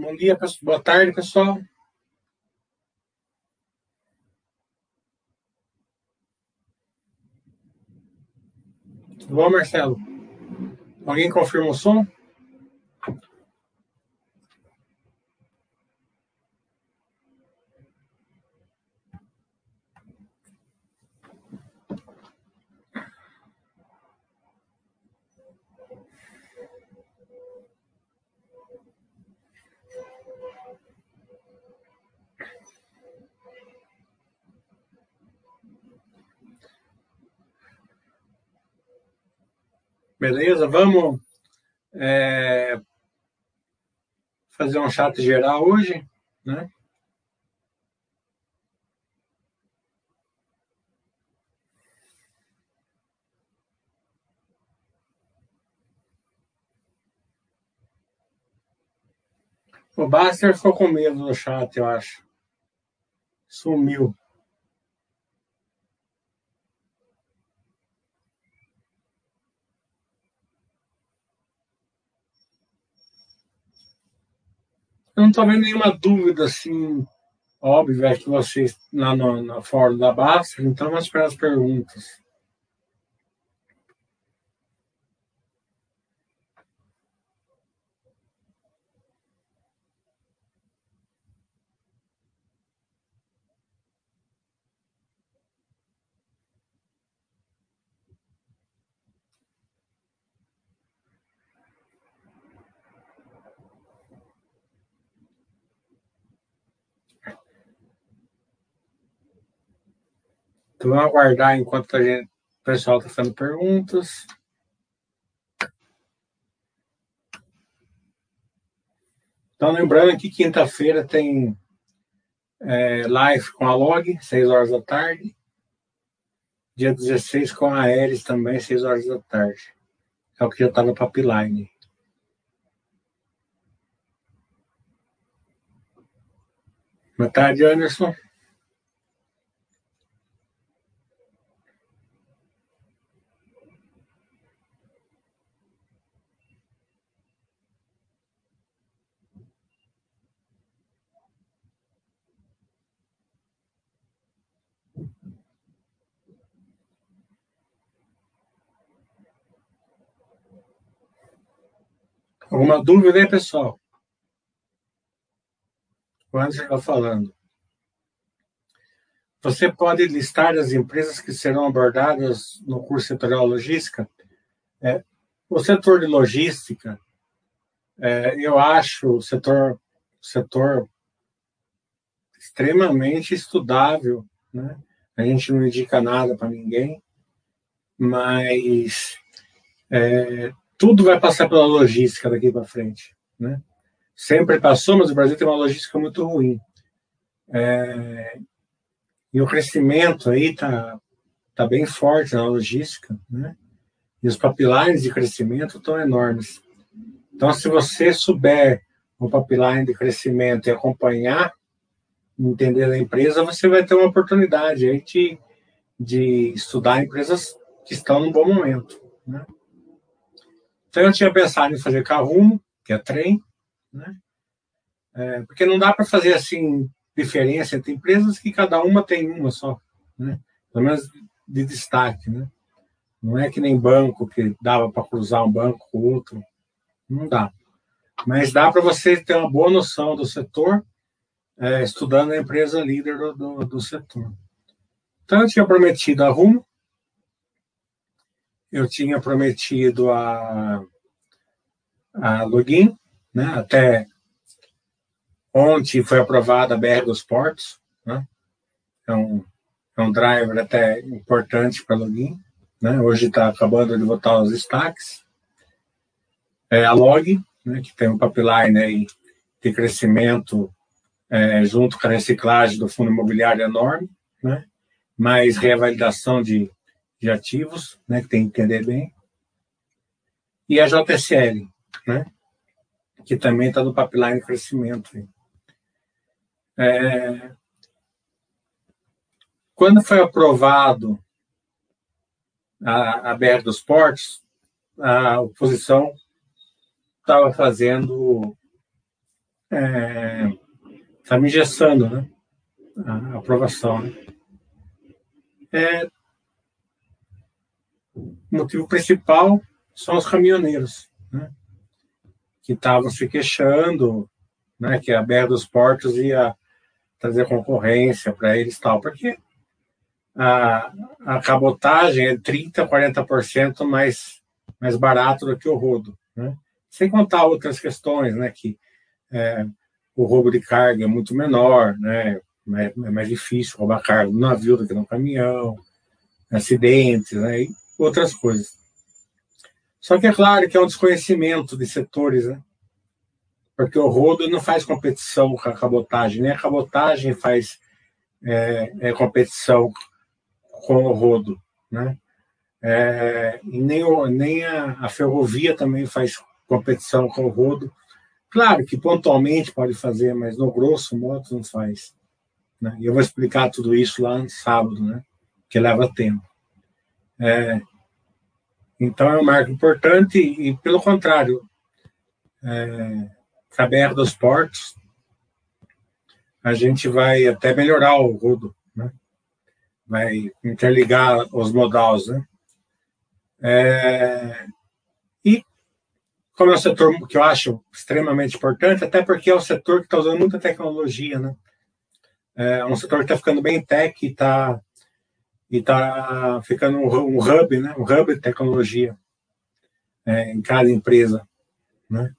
Bom dia, boa tarde, pessoal. Tudo bom, Marcelo? Alguém confirma o som? Beleza? Vamos é, fazer um chat geral hoje, né? O Baster ficou com medo do chat, eu acho. Sumiu. Eu não estou vendo nenhuma dúvida assim óbvia que vocês lá no, na fórum da Basta, então vamos para as perguntas. Então, vamos aguardar enquanto a gente, o pessoal está fazendo perguntas. Então, lembrando que quinta-feira tem é, live com a Log, 6 horas da tarde. Dia 16 com a Aeres também, 6 horas da tarde. É o que já está no pipeline. Boa tarde, Anderson. Alguma dúvida aí, pessoal? O Anderson está falando. Você pode listar as empresas que serão abordadas no curso setorial logística? É, o setor de logística, é, eu acho o setor, setor extremamente estudável, né? A gente não indica nada para ninguém, mas é, tudo vai passar pela logística daqui para frente, né? Sempre passou, mas o Brasil tem uma logística muito ruim. É, e o crescimento aí tá, tá bem forte na logística, né? E os pipelines de crescimento estão enormes. Então, se você souber o pipeline de crescimento e acompanhar, entender a empresa, você vai ter uma oportunidade aí de, de estudar empresas que estão num bom momento, né? Então eu tinha pensado em fazer carrumo, que é trem, né? É, porque não dá para fazer assim diferença entre empresas que cada uma tem uma só, né? Pelo menos de destaque, né? Não é que nem banco que dava para cruzar um banco com outro, não dá. Mas dá para você ter uma boa noção do setor é, estudando a empresa líder do, do, do setor. Então eu tinha prometido a Rumo, eu tinha prometido a, a login, né? Até ontem foi aprovada a BR dos Portos, né? É um, é um driver até importante para login, né? Hoje está acabando de botar os destaques. É a log, né? Que tem um pipeline aí de crescimento é, junto com a reciclagem do fundo imobiliário enorme, né? Mais reavaliação de de ativos, né, que tem que entender bem, e a JSL, né, que também está no pipeline de crescimento. É, quando foi aprovado a, a BR dos Portos, a oposição estava fazendo está é, engessando né? a aprovação. Né? É, o motivo principal são os caminhoneiros, né? que estavam se queixando né, que a BR dos Portos ia trazer concorrência para eles tal, porque a, a cabotagem é 30%, 40% mais, mais barato do que o rodo. Né? Sem contar outras questões, né, que é, o roubo de carga é muito menor, né, é, é mais difícil roubar carga no navio do que no caminhão, acidentes, né, outras coisas. Só que é claro que é um desconhecimento de setores, né? porque o rodo não faz competição com a cabotagem, nem a cabotagem faz é, é competição com o rodo, né? É, nem, o, nem a, a, ferrovia também faz competição com o rodo. Claro que pontualmente pode fazer, mas no grosso modo não faz. Né? E eu vou explicar tudo isso lá no sábado, né? que leva tempo. É, então é um marco importante e, pelo contrário, é, aberto dos portos, a gente vai até melhorar o rodo, né? Vai interligar os modais, né? É... E como é um setor que eu acho extremamente importante, até porque é um setor que está usando muita tecnologia, né? É um setor que está ficando bem tech está e tá ficando um, hub, né? Um hub de tecnologia é, em cada empresa, né?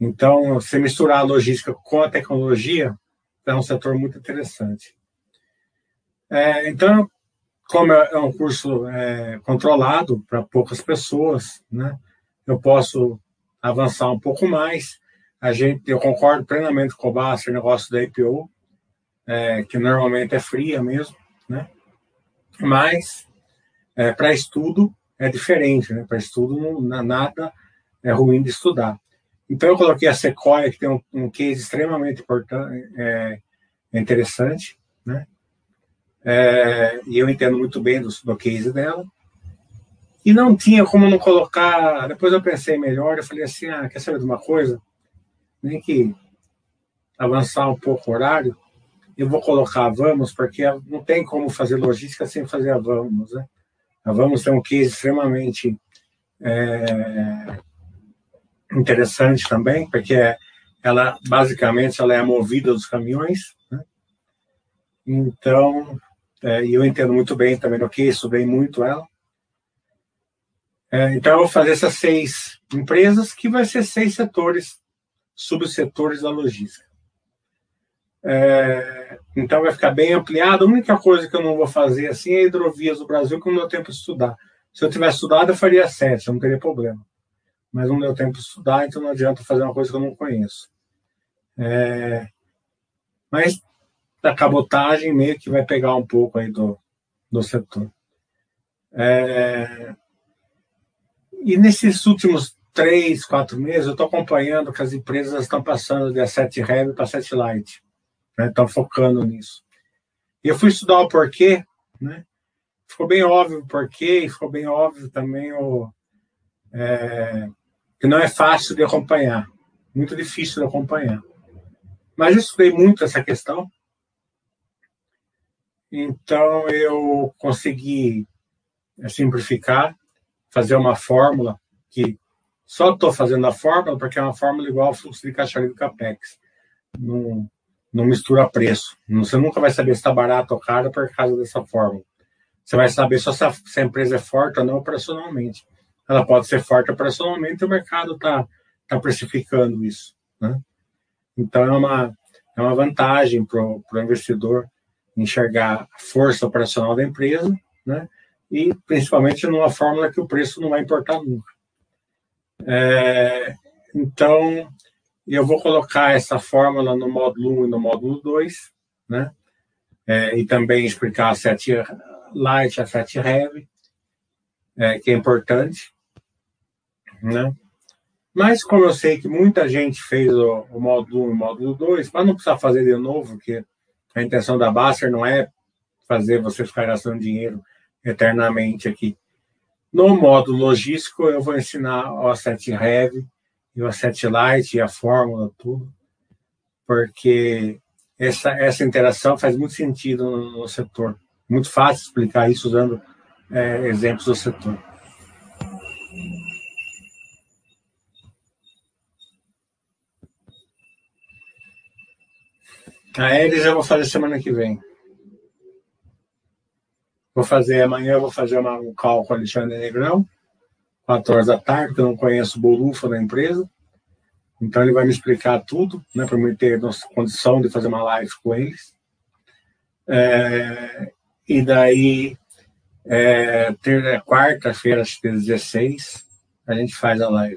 Então, você misturar a logística com a tecnologia é um setor muito interessante. É, então, como é, é um curso é, controlado para poucas pessoas, né, eu posso avançar um pouco mais. A gente, eu concordo plenamente com o Basser, negócio da IPO, é, que normalmente é fria mesmo, né? Mas é, para estudo é diferente, né? Para estudo não, nada é ruim de estudar. Então, eu coloquei a Sequoia, que tem um, um case extremamente importante, é, interessante, né? É, e eu entendo muito bem do, do case dela. E não tinha como não colocar. Depois eu pensei melhor, eu falei assim: ah, quer saber de uma coisa? Nem que avançar um pouco o horário, eu vou colocar a Vamos, porque não tem como fazer logística sem fazer a Vamos, né? A Vamos tem um case extremamente é, interessante também, porque ela basicamente ela é a movida dos caminhões. Né? Então, é, eu entendo muito bem também do que estudei muito ela. É, então, eu vou fazer essas seis empresas, que vai ser seis setores, subsetores da logística. É, então, vai ficar bem ampliado. A única coisa que eu não vou fazer assim é hidrovias do Brasil, que não deu tempo de estudar. Se eu tivesse estudado, eu faria sete, não teria problema mas não deu tempo de estudar, então não adianta fazer uma coisa que eu não conheço. É, mas a cabotagem meio que vai pegar um pouco aí do, do setor. É, e nesses últimos três, quatro meses, eu estou acompanhando que as empresas estão passando de A7 Heavy para A7 Light. Estão né, focando nisso. E eu fui estudar o porquê, né? Ficou bem óbvio o porquê, e ficou bem óbvio também o, é, que não é fácil de acompanhar, muito difícil de acompanhar. Mas eu estudei muito essa questão, então eu consegui é, simplificar, fazer uma fórmula que só estou fazendo a fórmula porque é uma fórmula igual ao fluxo de caixa do CAPEX. Não, não mistura preço. Você nunca vai saber se está barato ou caro por causa dessa fórmula. Você vai saber se, essa, se a empresa é forte ou não operacionalmente ela pode ser forte operacionalmente e o mercado está tá precificando isso. Né? Então, é uma, é uma vantagem para o investidor enxergar a força operacional da empresa né? e, principalmente, numa fórmula que o preço não vai importar nunca. É, então, eu vou colocar essa fórmula no módulo 1 e no módulo 2, né? É, e também explicar a 7 Light, a 7 Heavy, é, que é importante né? Mas como eu sei que muita gente fez o, o módulo 1 e o módulo 2, para não precisar fazer de novo, porque a intenção da Baster não é fazer você ficar gastando dinheiro eternamente aqui. No módulo logístico, eu vou ensinar o Asset Heavy e o Asset Light e a fórmula, tudo. porque essa, essa interação faz muito sentido no, no setor. Muito fácil explicar isso usando é, exemplos do setor. A Elis eu vou fazer semana que vem. Vou fazer amanhã, eu vou fazer uma, um call com o Alexandre Negrão, 4 horas da tarde, porque eu não conheço o Bolufa da empresa. Então ele vai me explicar tudo, né, para eu ter condição de fazer uma live com eles. É, e daí, é, é quarta-feira, acho que 16, a gente faz a live.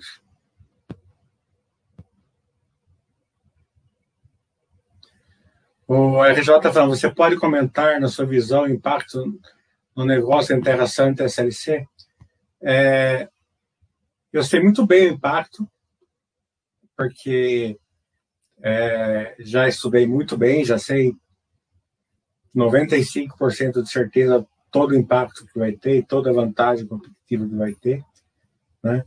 O RJ está falando, você pode comentar na sua visão o impacto no negócio da interação entre a SLC? É, eu sei muito bem o impacto, porque é, já estudei muito bem, já sei 95% de certeza todo o impacto que vai ter, toda a vantagem competitiva que vai ter, né?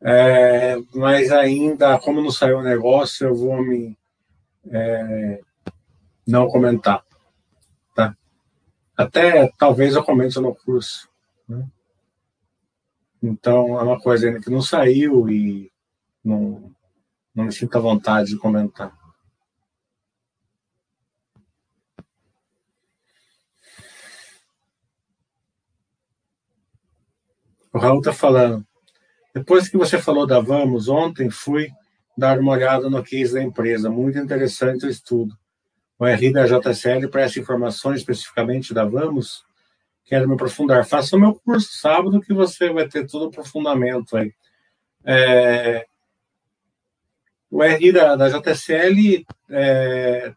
É, mas ainda, como não saiu o negócio, eu vou me é, não comentar, tá? Até talvez eu comente no curso, né? Então é uma coisa ainda que não saiu e não, não me sinto à vontade de comentar. O Raul está falando. Depois que você falou da Vamos, ontem fui dar uma olhada no case da empresa. Muito interessante o estudo. O RI da JSL presta informações especificamente da Vamos. Quero me aprofundar. Faça o meu curso sábado que você vai ter todo o aprofundamento aí. É, o RI da, da JSL, é,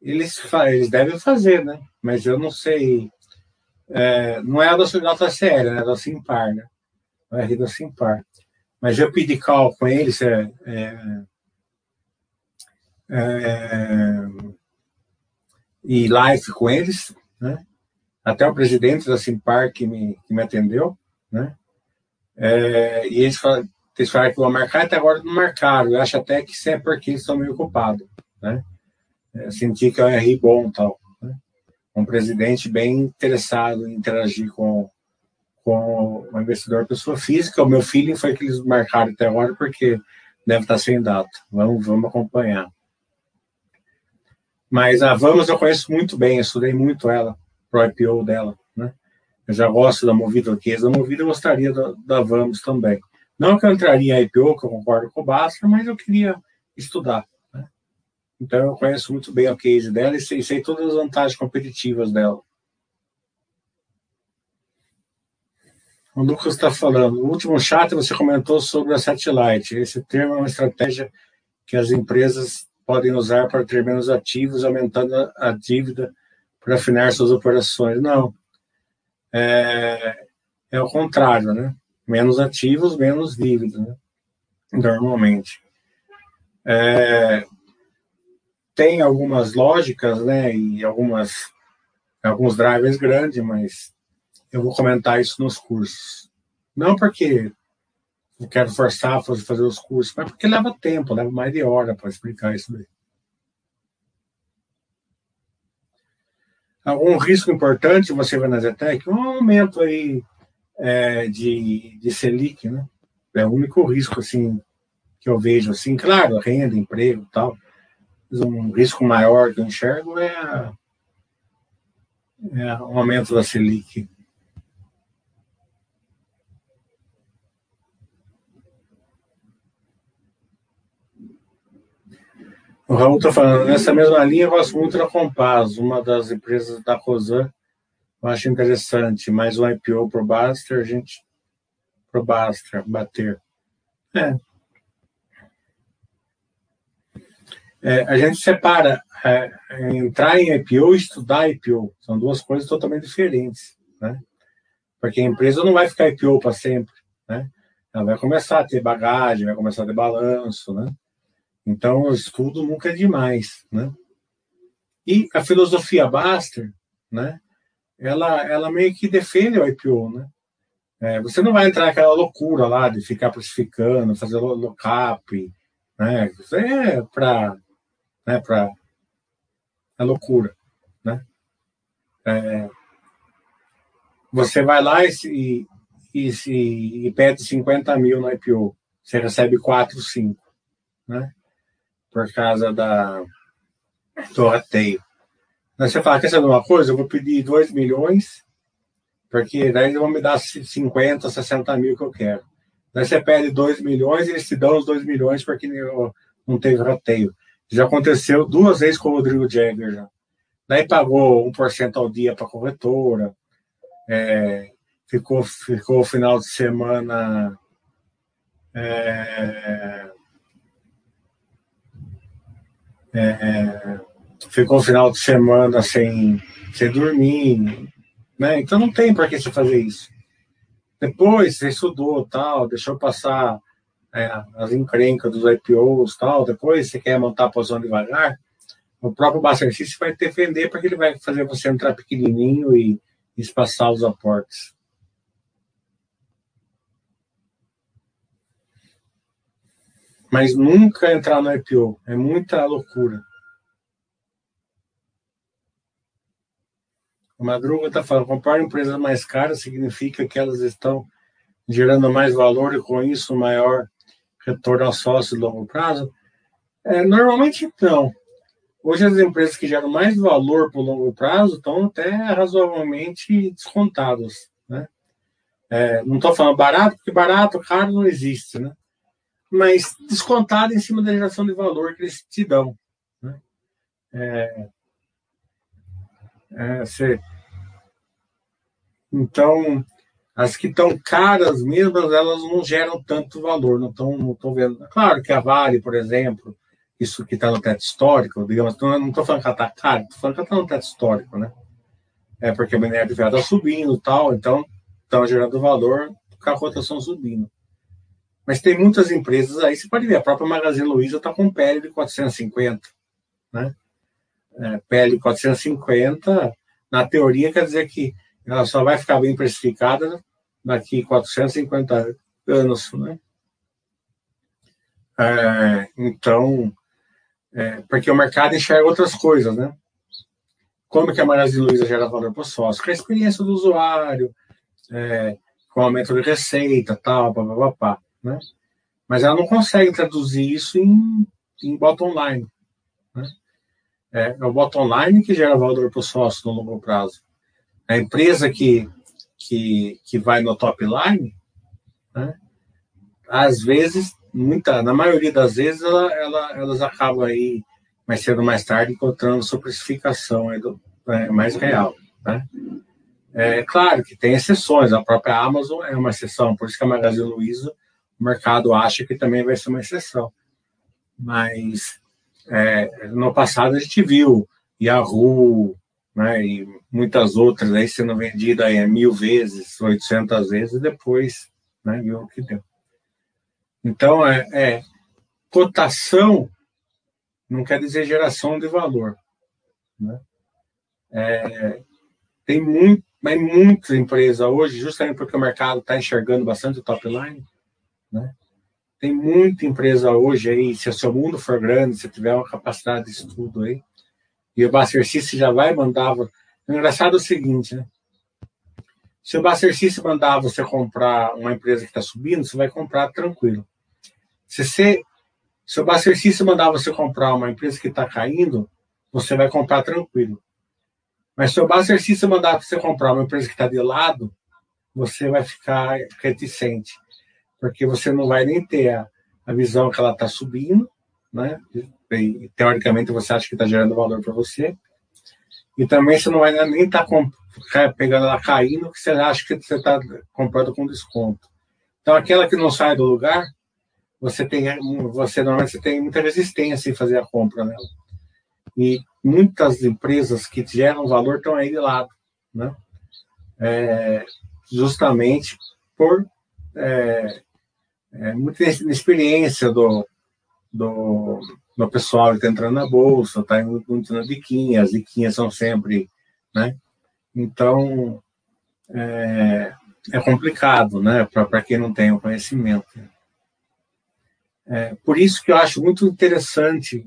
eles, eles devem fazer, né? Mas eu não sei. É, não é a da JSL, né? É da Simpar, né? O RI da Simpar. Mas eu pedi call com eles, é, é, é, e live com eles, né? Até o presidente da Simpar que me, que me atendeu, né? É, e eles falaram, eles falaram que vão marcar até agora não marcaram. Eu acho até que isso é porque eles estão meio ocupados. Né? Eu senti que é um RI bom tal. Né? Um presidente bem interessado em interagir com, com o investidor pessoa física. O meu feeling foi que eles marcaram até agora porque deve estar sem data. Vamos, vamos acompanhar. Mas a Vamos eu conheço muito bem, eu estudei muito ela, pro IPO dela. Né? Eu já gosto da Movida Case. Da Movida eu gostaria da, da Vamos também. Não que eu entraria em IPO, que eu concordo com o Basta, mas eu queria estudar. Né? Então eu conheço muito bem o case dela e sei, sei todas as vantagens competitivas dela. O Lucas está falando. No último chat você comentou sobre a satellite. Esse termo é uma estratégia que as empresas podem usar para ter menos ativos, aumentando a dívida para afinar suas operações. Não. É, é o contrário, né? menos ativos, menos dívidas, né? normalmente. É, tem algumas lógicas, né, e algumas alguns drivers grandes, mas eu vou comentar isso nos cursos. Não porque eu quero forçar a fazer os cursos, mas porque leva tempo, leva mais de hora para explicar isso daí. Algum risco importante você vê na Zetec? Um aumento aí é, de, de Selic, né? É o único risco, assim, que eu vejo, assim, claro, renda, emprego tal, mas um risco maior que eu enxergo é, é o aumento da Selic. O Raul está falando, nessa mesma linha, eu gosto muito da Compaz, uma das empresas da Rosan, eu acho interessante, mais um IPO pro Baster, a gente pro Baster bater. É. é a gente separa é, entrar em IPO e estudar IPO. São duas coisas totalmente diferentes, né? Porque a empresa não vai ficar IPO para sempre, né? Ela vai começar a ter bagagem, vai começar a ter balanço, né? Então, o estudo nunca é demais, né? E a filosofia Baster, né? ela, ela meio que defende o IPO, né? É, você não vai entrar naquela loucura lá de ficar precificando, fazer lock-up, Né? É para né, para é loucura, né? É, você vai lá e, e, e, e, pede 50 mil no IPO, você recebe 4, 5, né? Por causa da rateio. Aí você fala, quer saber uma coisa? Eu vou pedir 2 milhões, porque daí eles vão me dar 50, 60 mil que eu quero. Daí você pede 2 milhões e eles te dão os 2 milhões porque não teve rateio. Já aconteceu duas vezes com o Rodrigo Jagger já. Daí pagou 1% ao dia para a corretora. É, ficou, ficou o final de semana. É, é, ficou o final de semana sem, sem dormir. Né? Então não tem para que você fazer isso. Depois você estudou, tal, deixou passar é, as encrencas dos IPOs tal, depois você quer montar a posição devagar, o próprio System vai defender porque ele vai fazer você entrar pequenininho e espaçar os aportes. Mas nunca entrar no IPO. É muita loucura. O Madruga está falando, comprar empresas mais caras significa que elas estão gerando mais valor e com isso maior retorno ao sócio de longo prazo? É, normalmente não. Hoje as empresas que geram mais valor para o longo prazo estão até razoavelmente descontadas. Né? É, não estou falando barato, porque barato, caro não existe, né? Mas descontado em cima da geração de valor que eles te dão. Né? É, é. Então, as que estão caras mesmo, elas não geram tanto valor, não estão não tô vendo. Claro que a Vale, por exemplo, isso que está no teto histórico, digamos, não estou falando que ela está cara, estou falando que ela está no teto histórico, né? É porque o minério de ferro está subindo tal, então estão gerando valor com a cotação subindo. Mas tem muitas empresas aí, você pode ver, a própria Magazine Luiza está com PL de 450, né? É, PL 450, na teoria quer dizer que ela só vai ficar bem precificada daqui 450 anos, né? É, então, é, porque o mercado enxerga outras coisas, né? Como que a Magazine Luiza gera valor para o sócio? Com a experiência do usuário, é, com aumento de receita, tal, papapá, né? Mas ela não consegue traduzir isso em, em bottom line, né? É, é o bottom line que gera valor para o sócio no longo prazo. A empresa que que, que vai no top line, né, às vezes, muita, na maioria das vezes, ela, ela, elas acabam aí, mais cedo ou mais tarde, encontrando sua precificação aí do, é, mais real. Né? É claro que tem exceções, a própria Amazon é uma exceção, por isso que a Magazine Luiza, o mercado acha que também vai ser uma exceção. Mas é, no passado a gente viu Yahoo, né, e muitas outras aí sendo vendidas aí mil vezes, 800 vezes, e depois né, viu o que deu. Então, é, é, cotação não quer dizer geração de valor. Né? É, tem muito, mas muitas empresas hoje, justamente porque o mercado está enxergando bastante o top line, né? tem muita empresa hoje aí, se o seu mundo for grande, se tiver uma capacidade de estudo aí, e o Buster System já vai mandar. O engraçado é o seguinte, né? Se o Buster System mandar você comprar uma empresa que está subindo, você vai comprar tranquilo. Se, você, se o Buster System mandar você comprar uma empresa que está caindo, você vai comprar tranquilo. Mas se o Buster System mandar você comprar uma empresa que está de lado, você vai ficar reticente. Porque você não vai nem ter a, a visão que ela está subindo, né? e, teoricamente você acha que está gerando valor para você. E também você não vai nem estar tá pegando ela caindo, que você acha que você está comprando com desconto. Então, aquela que não sai do lugar, você tem, você normalmente você tem muita resistência em fazer a compra nela. E muitas empresas que geram valor estão aí de lado, né? É, justamente por é, é, experiência do, do, do pessoal que está entrando na bolsa, está muito na diquinha, as diquinhas são sempre, né? Então, é, é complicado, né, para quem não tem o conhecimento. É, por isso que eu acho muito interessante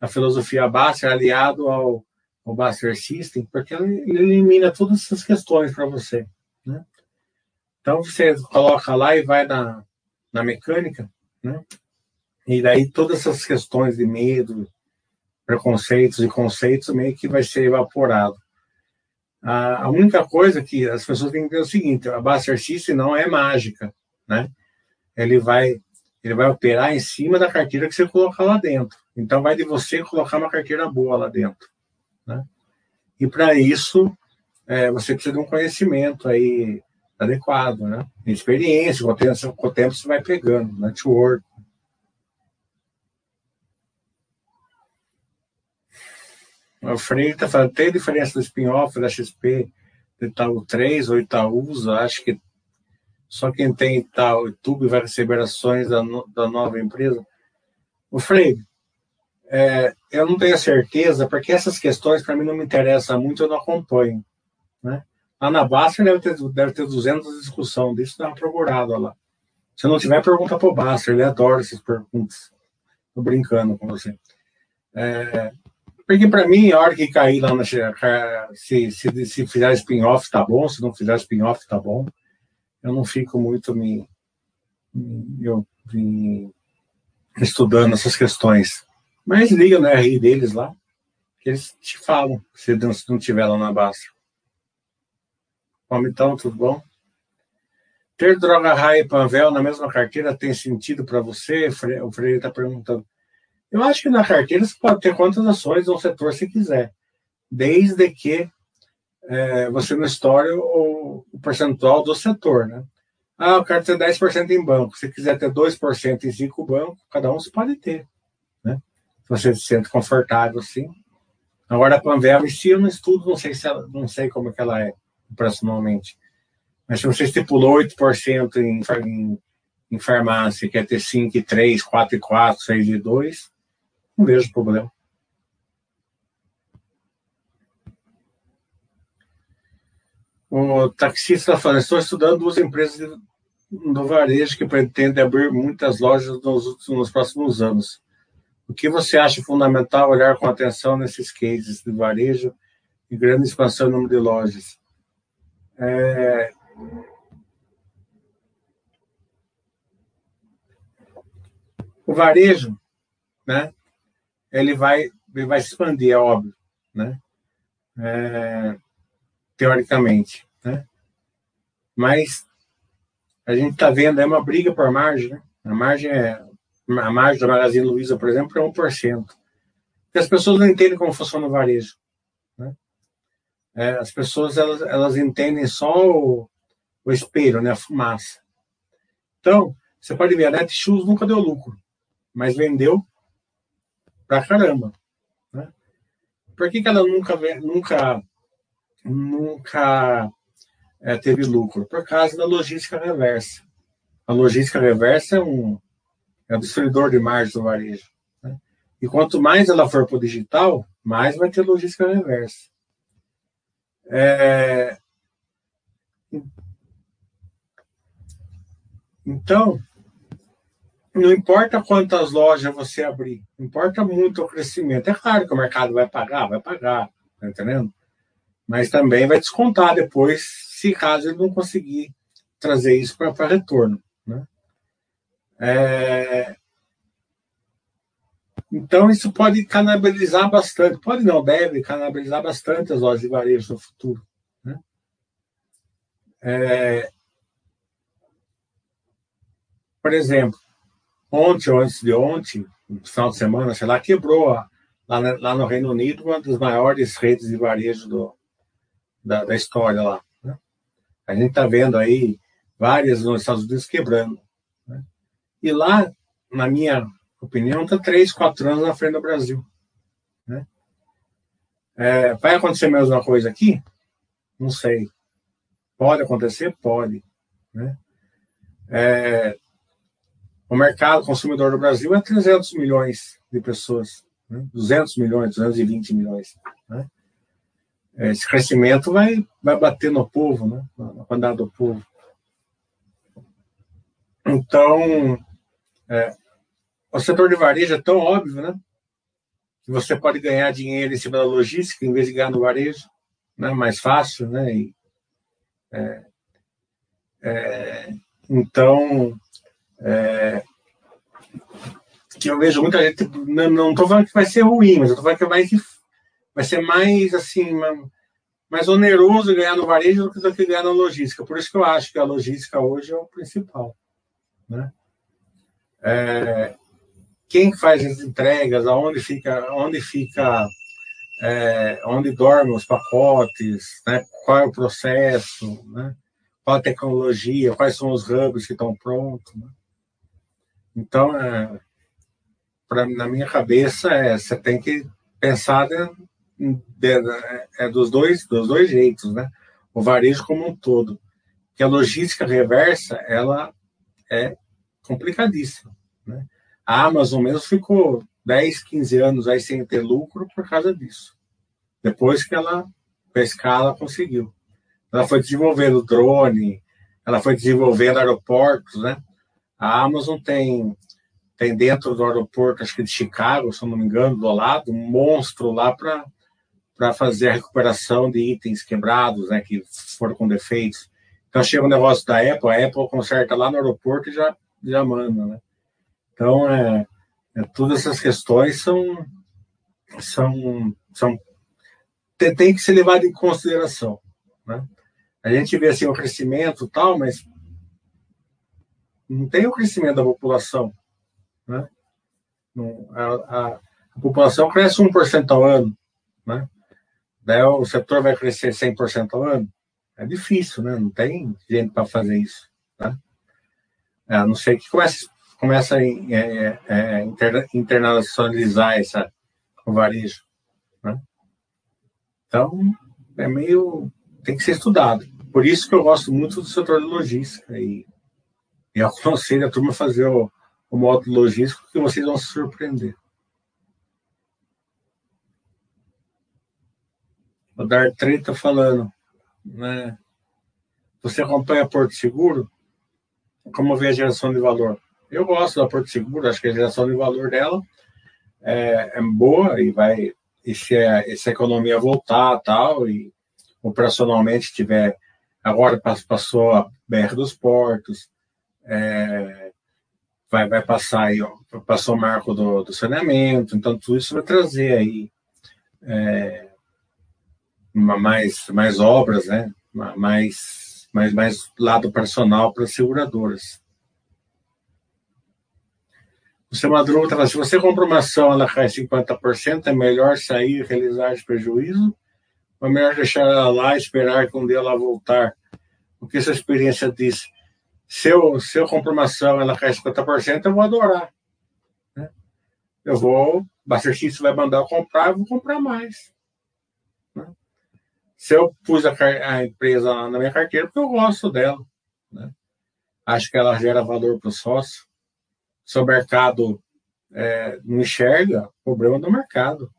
a filosofia Basser aliado ao, ao Basser System, porque ele elimina todas essas questões para você. Né? Então você coloca lá e vai na, na mecânica, né? e daí todas essas questões de medo, preconceitos e conceitos meio que vai ser evaporado. A, única coisa que as pessoas têm que entender é o seguinte: a Basser System não é mágica, né? Ele vai ele vai operar em cima da carteira que você colocar lá dentro. Então, vai de você colocar uma carteira boa lá dentro. Né? E para isso, é, você precisa de um conhecimento aí adequado, né? Experiência, com o tempo, com o tempo você vai pegando, network. O Freire está falando, tem diferença do spin-off da XP de Itaú 3 ou Itaúsa? Acho que só quem tem Itaú, YouTube vai receber ações da, da nova empresa. O Freire, é, eu não tenho certeza, porque essas questões para mim não me interessam muito, eu não acompanho. Né? Lá na Basta deve ter, deve ter 200 de discussão disso, dá uma procurada lá. Se não tiver, pergunta para o Basta, ele adora essas perguntas. Estou brincando com você. É, porque para mim, a hora que cair lá na. Se, se, se fizer spin-off, tá bom, se não fizer spin-off, tá bom. Eu não fico muito me, eu, me estudando essas questões. Mas liga no RI deles lá, que eles te falam, se não, se não tiver lá na base. Bom, então, tudo bom? Ter droga raia e Panvel na mesma carteira tem sentido para você? O Freire está perguntando. Eu acho que na carteira você pode ter quantas ações no setor você quiser, desde que é, você não estoure o, o, percentual do setor, né? Ah, eu quero ter 10% em banco. Se quiser ter 2% em cinco bancos, cada um você pode ter você se sente confortável assim. Agora a Panvel em si eu não estudo, não sei se ela, não sei como é que ela é profissionalmente. Mas se você estipulou 8% em, em, em farmácia, quer ter 5 e 3, 4 e 4, 6 e 2, não vejo problema. O taxista falando, estou estudando duas empresas do varejo que pretendem abrir muitas lojas nos, nos próximos anos. O que você acha fundamental olhar com atenção nesses cases de varejo e grande expansão no número de lojas? É... O varejo, né? Ele vai, ele vai se expandir, é óbvio, né? É... Teoricamente, né? Mas a gente está vendo é uma briga por margem, né? A margem é a margem da Magazine Luiza, por exemplo, é 1%. Porque as pessoas não entendem como funciona o varejo. É, as pessoas elas, elas entendem só o, o espelho, né, a fumaça. Então, você pode ver, a Netshoes nunca deu lucro, mas vendeu pra caramba. Né? Por que, que ela nunca, nunca, nunca é, teve lucro? Por causa da logística reversa. A logística reversa é um, é o destruidor de margem do varejo. Né? E quanto mais ela for para o digital, mais vai ter logística reversa. É... Então, não importa quantas lojas você abrir, importa muito o crescimento. É claro que o mercado vai pagar, vai pagar, tá entendendo? Mas também vai descontar depois, se caso ele não conseguir trazer isso para retorno. Né? É... Então, isso pode canabilizar bastante, pode não, deve canabilizar bastante as lojas de varejo no futuro. Né? É... Por exemplo, ontem ou antes de ontem, no final de semana, sei lá, quebrou lá, lá no Reino Unido uma das maiores redes de varejo do, da, da história lá. Né? A gente está vendo aí várias nos Estados Unidos quebrando. E lá, na minha opinião, está três, quatro anos na frente do Brasil. Né? É, vai acontecer a mesma coisa aqui? Não sei. Pode acontecer? Pode. Né? É, o mercado consumidor do Brasil é 300 milhões de pessoas, né? 200 milhões, 220 milhões. Né? Esse crescimento vai, vai bater no povo, né? na quantidade do povo. Então, é, o setor de varejo é tão óbvio, né? Que você pode ganhar dinheiro em cima da logística em vez de ganhar no varejo, né? Mais fácil, né? E, é, é, então, é, que eu vejo muita gente, não estou falando que vai ser ruim, mas estou falando que vai, vai ser mais assim, mais oneroso ganhar no varejo do que, do que ganhar na logística. Por isso que eu acho que a logística hoje é o principal. Né? É, quem faz as entregas, aonde fica, onde fica, é, onde dormem os pacotes, né? qual é o processo, né? qual a tecnologia, quais são os hubs que estão prontos. Né? Então, é, pra, na minha cabeça, é, você tem que pensar de, de, é, dos, dois, dos dois jeitos, né? O varejo como um todo. Que a logística reversa, ela é complicadíssima, né? A Amazon mesmo ficou 10, 15 anos aí sem ter lucro por causa disso. Depois que ela pescar, ela conseguiu. Ela foi desenvolvendo drone, ela foi desenvolvendo aeroportos, né? A Amazon tem tem dentro do aeroporto, acho que de Chicago, se eu não me engano, do lado, um monstro lá para fazer a recuperação de itens quebrados, né, que foram com defeitos. Então chega um negócio da Apple, a Apple conserta lá no aeroporto e já, já manda, né? Então, é, é, todas essas questões são, são, são tem, tem que ser levado em consideração, né? A gente vê assim o crescimento tal, mas não tem o crescimento da população. Né? A, a, a população cresce 1% ao ano. Né? Daí o setor vai crescer 100% ao ano. É difícil, né? não tem gente para fazer isso. Né? A não ser que comece, comece a é, é, internacionalizar essa, o varejo. Né? Então, é meio. tem que ser estudado. Por isso que eu gosto muito do setor de logística. E, e aconselho a turma a fazer o, o modo logístico que vocês vão se surpreender. O Dar Treta falando, né? Você acompanha Porto Seguro? Como vê a geração de valor? Eu gosto da Porto Seguro, acho que a geração de valor dela é, é boa e vai, e se, a, e se a economia voltar tal, e operacionalmente tiver, agora passou a BR dos Portos, é, vai, vai passar aí, passou o marco do, do saneamento, então tudo isso vai trazer aí é, mais, mais obras, né? mais, mais, mais lado personal para as seguradoras. Seu Madruga fala, se você compra uma ação, ela cai 50%, é melhor sair e realizar esse prejuízo? Ou é melhor deixar ela lá e esperar que um dia ela voltar? O que essa experiência diz? se eu, se eu compro uma ação ela cai 50%, eu vou adorar. Né? Eu vou, Buster X vai mandar eu comprar, eu vou comprar mais. Né? Se eu pus a, a, empresa na minha carteira, porque eu gosto dela. Né? Acho que ela gera valor para o sócio. Se o mercado é, não enxerga, problema do mercado.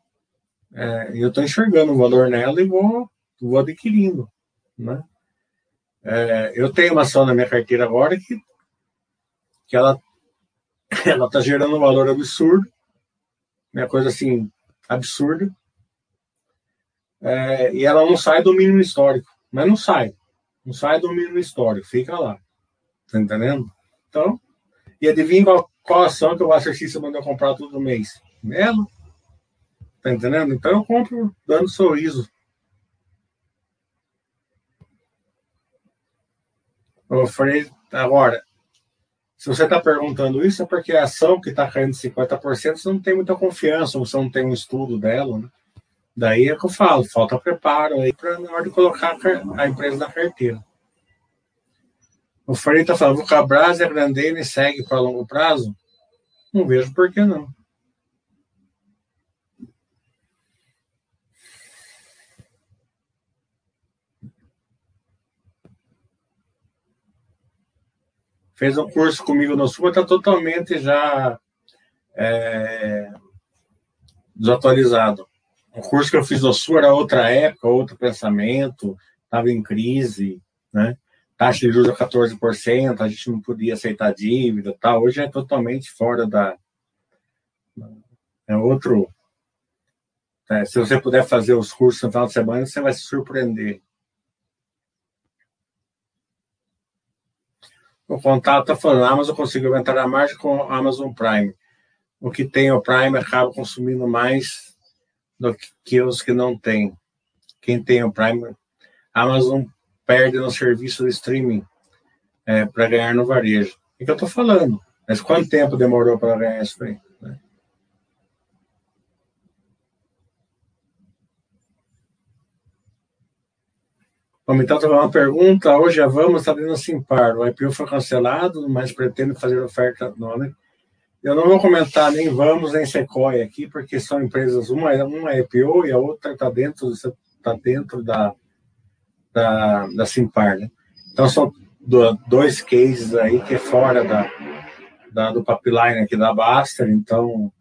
É, eu estou enxergando o valor nela e vou, vou adquirindo. Né? É, eu tenho uma ação na minha carteira agora que, que ela ela está gerando um valor absurdo, uma coisa assim absurda, é, e ela não sai do mínimo histórico, mas não sai, não sai do mínimo histórico, fica lá, tá entendendo? Então, e adivinha qual, qual ação que o exercício mandou comprar todo mês? Ela, tá entendendo? Então eu compro dando sorriso Eu falei, agora, se você está perguntando isso, é porque a ação que está caindo 50%, você não tem muita confiança, você não tem um estudo dela, né? Daí é que eu falo, falta preparo aí para na hora de colocar a empresa na carteira. O Freire está falando, o Cabras e a Grandene segue para longo prazo? Não vejo por que não. fez um curso comigo no Sul, está totalmente já é, desatualizado. O curso que eu fiz no Sul era outra época, outro pensamento, estava em crise, né? Taxa de juros a 14%, a gente não podia aceitar dívida, tal. Hoje é totalmente fora da, é outro. É, se você puder fazer os cursos no final de semana, você vai se surpreender. O contato está falando, a Amazon conseguiu aumentar a margem com a Amazon Prime. O que tem o Prime acaba consumindo mais do que os que não têm. Quem tem o Prime, Amazon perde no serviço de streaming é, para ganhar no varejo. É que eu estou falando. Mas quanto tempo demorou para ganhar isso aí? Né? Bom, então, uma pergunta. Hoje a Vamos está dando Simpar. O IPO foi cancelado, mas pretende fazer oferta nova. Eu não vou comentar nem Vamos nem Sequoia aqui, porque são empresas, uma, uma é IPO e a outra está dentro, tá dentro da, da, da Simpar. Né? Então, são dois cases aí que é fora da, da, do pipeline aqui da Baster, então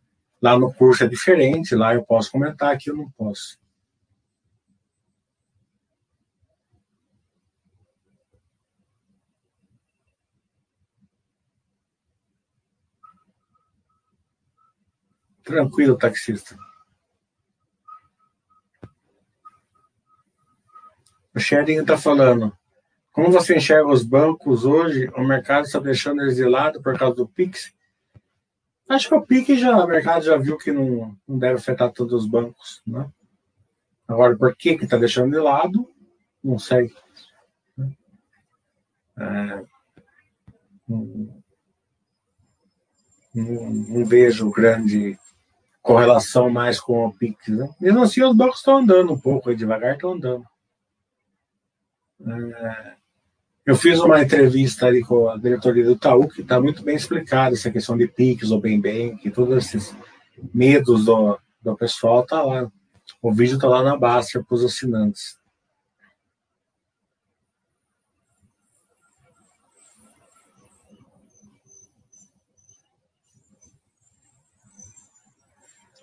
lá no curso é diferente, lá eu posso comentar, aqui eu não posso. Tranquilo, taxista. O Sheridan está falando. Como você enxerga os bancos hoje? O mercado está deixando eles de lado por causa do Pix? Acho que o Pix já, o mercado já viu que não, não deve afetar todos os bancos, né? Agora, por que que está deixando de lado? Não sei. É, não, não, não, vejo grande correlação mais com o Pix. Né? Mesmo assim, os bancos estão andando um pouco, devagar estão andando. É, eu fiz uma entrevista ali com a diretoria do Itaú, que está muito bem explicada essa questão de PIX, ou bem que todos esses medos do, do pessoal tá lá. O vídeo está lá na Basta para os assinantes.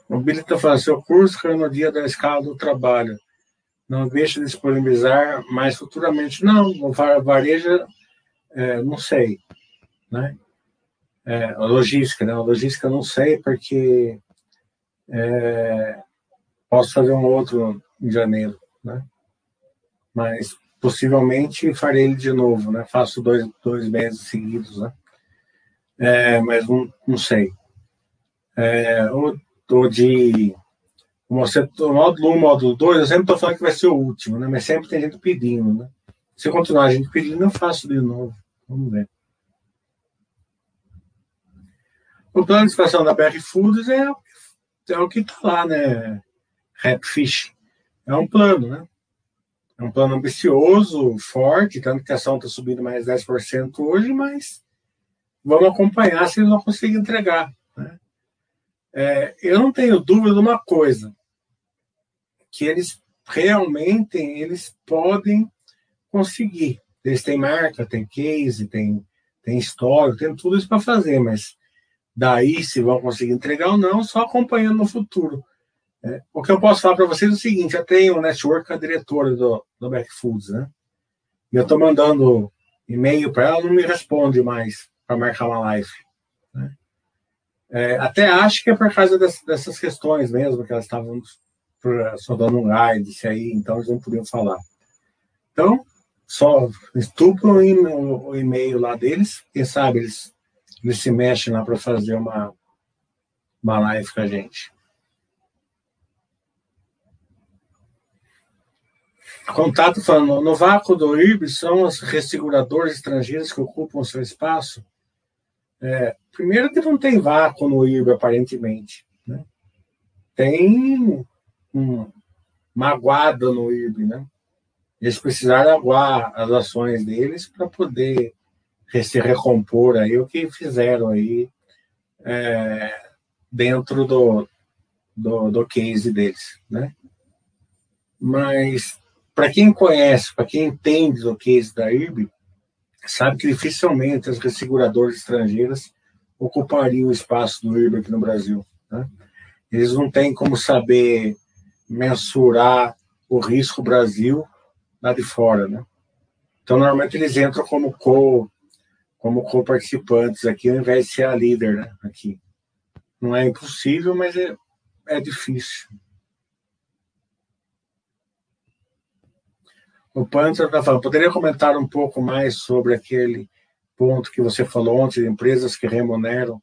O Billy está falando, seu curso caiu no dia da escala do trabalho não deixa de disponibilizar mais futuramente. Não, o varejo, é, não sei, né? É, a logística, né? A logística não sei porque é, posso fazer um outro em janeiro, né? Mas possivelmente farei ele de novo, né? Faço dois, dois meses seguidos, né? É, mas não, não sei. É, ou, ou de o módulo 1, módulo 2, eu sempre estou falando que vai ser o último, né? Mas sempre tem gente pedindo, né? Se continuar a gente pedindo, eu faço de novo. Vamos ver. O plano de expansão da BR Foods é, é o que está lá, né? Rapfish. É um plano, né? É um plano ambicioso, forte, tanto que a ação está subindo mais 10% hoje, mas vamos acompanhar se eles vão conseguir entregar. Né? É, eu não tenho dúvida de uma coisa que eles realmente eles podem conseguir. Eles têm marca, têm case, têm, têm história, tem tudo isso para fazer, mas daí se vão conseguir entregar ou não, só acompanhando no futuro. É, o que eu posso falar para vocês é o seguinte: eu tenho um network com a diretora do, do Back Foods, né? E eu estou mandando e-mail para ela, não me responde mais para marcar uma live. Né? É, até acho que é por causa dessas, dessas questões mesmo que elas estavam só dando um isso aí, então eles não podiam falar. Então, só estupram o e-mail lá deles, quem sabe eles, eles se mexem lá para fazer uma, uma live com a gente. Contato falando, no vácuo do IRB são os resseguradores estrangeiros que ocupam o seu espaço? É, primeiro que não tem vácuo no IRB, aparentemente. Né? Tem um, magoada no IRB, né? Eles precisaram aguar as ações deles para poder se recompor aí o que fizeram aí é, dentro do, do, do case deles, né? Mas para quem conhece, para quem entende do case da IRB, sabe que dificilmente as resseguradoras estrangeiras ocupariam o espaço do IRB aqui no Brasil. Né? Eles não têm como saber mensurar o risco Brasil lá de fora, né? Então, normalmente eles entram como co como co-participantes aqui, ao invés de ser a líder, né? Aqui. Não é impossível, mas é, é difícil. O Panther está falando, poderia comentar um pouco mais sobre aquele ponto que você falou ontem, de empresas que remuneram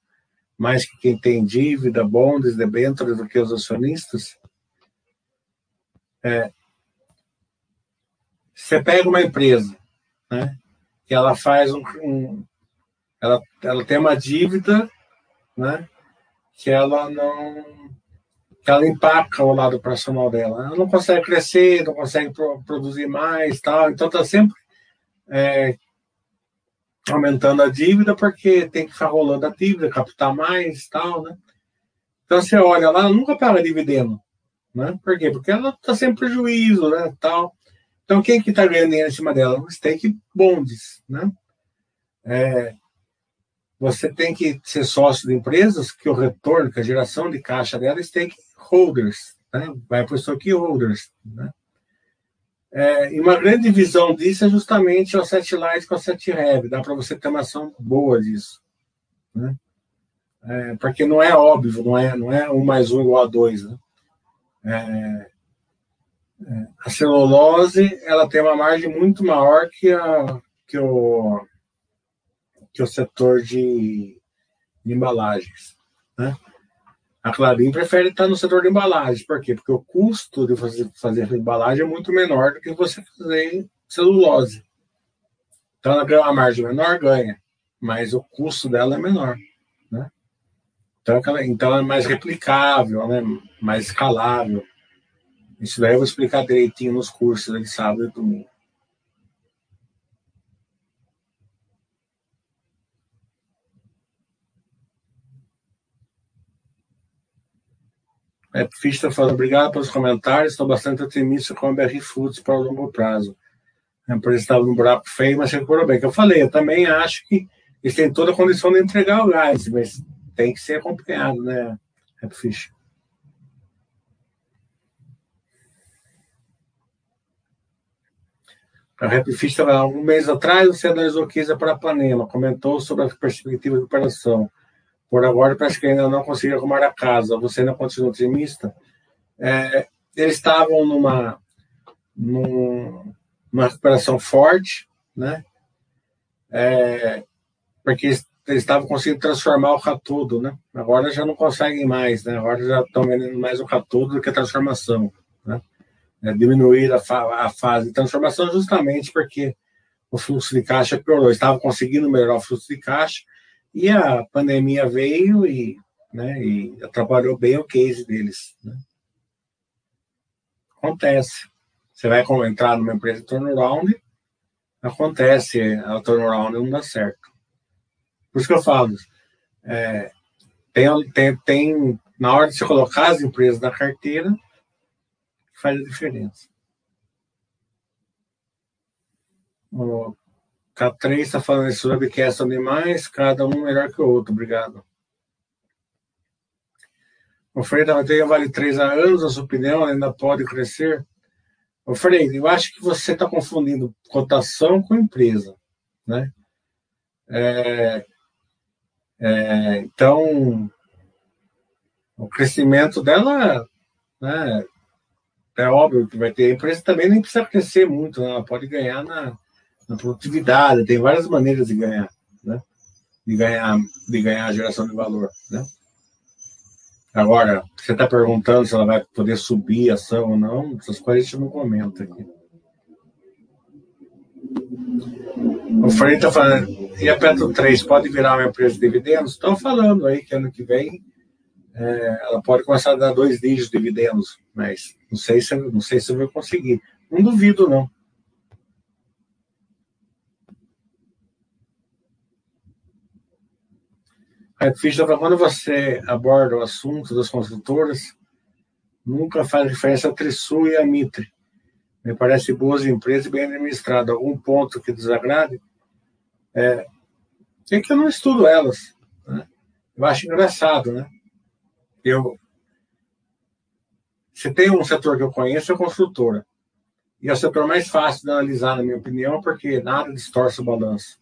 mais que quem tem dívida, bondes, debêntures do que os acionistas? É, você pega uma empresa, né, que ela faz um, um ela, ela tem uma dívida, né, que ela não que ela empaca o lado operacional dela. Ela não consegue crescer, não consegue pro, produzir mais, tal. Então está sempre é, aumentando a dívida porque tem que ficar rolando a dívida, captar mais, tal, né? Então você olha lá, nunca paga dividendo, né? Por quê? Porque ela está sem prejuízo, né? Tal. Então quem que está ganhando dinheiro em cima dela? Os stake bonds, né? É, você tem que ser sócio de empresas que o retorno, que a geração de caixa dela é stakeholders, né? vai para os stakeholders. Né? É, e uma grande visão disso é justamente o asset light com o asset heavy, dá para você ter uma ação boa disso. Né? É, porque não é óbvio, não é, não é um mais um igual a dois. Né? É, é a celulose ela tem uma margem muito maior que, a, que o que o setor de, de embalagens. Né? A Clabin prefere estar no setor de embalagens. Por quê? Porque o custo de fazer, fazer embalagem é muito menor do que você fazer celulose. Então ela ganha uma margem menor, ganha. Mas o custo dela é menor. Então, então ela é mais replicável, né? mais escalável. Isso daí eu vou explicar direitinho nos cursos de sábado e domingo. É, Ficha falando, obrigado pelos comentários, estou bastante otimista com a BR Foods para o longo prazo. A empresa estava num buraco feio, mas recuperou bem. Que eu falei, eu também acho que eles têm toda a condição de entregar o gás, mas tem que ser acompanhado, né, Ficha? A Rapfish estava algum mês atrás, você analisou Kisa para Panema, comentou sobre a perspectiva de operação. Por agora, parece que ainda não conseguiu arrumar a casa. Você ainda continua otimista? É, eles estavam numa, numa recuperação forte, né? É, porque eles, estavam conseguindo transformar o catudo, né? Agora já não conseguem mais, né? Agora já estão vendendo mais o catudo do que a transformação, né? É, diminuir a, fa a fase de transformação justamente porque o fluxo de caixa piorou. Estavam conseguindo melhorar o fluxo de caixa, e a pandemia veio e, né, e atrapalhou bem o case deles. Né? Acontece. Você vai entrar numa empresa turnaround, acontece, a turnaround não dá certo. Por isso que eu falo, é, tem, tem, tem, na hora de você colocar as empresas na carteira, faz a diferença. O K3 está falando que são animais, cada um melhor que o outro. Obrigado. O Frei da Madeira vale 3 a anos, a sua opinião ainda pode crescer? O Frei, eu acho que você está confundindo cotação com empresa. Né? É, é, então, o crescimento dela né, é óbvio que vai ter. A empresa também nem precisa crescer muito, né? ela pode ganhar na, na produtividade, tem várias maneiras de ganhar, né? De ganhar, de ganhar a geração de valor, né? Agora, você está perguntando se ela vai poder subir a ação ou não, essas coisas a gente não comenta aqui. O Frei está falando, e a Petro 3 pode virar uma empresa de dividendos? Estão falando aí que ano que vem é, ela pode começar a dar dois dígitos de dividendos, mas não sei se não sei se eu vou conseguir. Não duvido, não. A ficha para quando você aborda o assunto das consultoras, nunca faz referência a Trisul e a Mitre. Me parece boas empresas bem administradas. Algum ponto que desagrade? É, é que eu não estudo elas. Né? Eu acho engraçado, né? Eu, se tem um setor que eu conheço, é a construtora. E é o setor mais fácil de analisar, na minha opinião, porque nada distorce o balanço.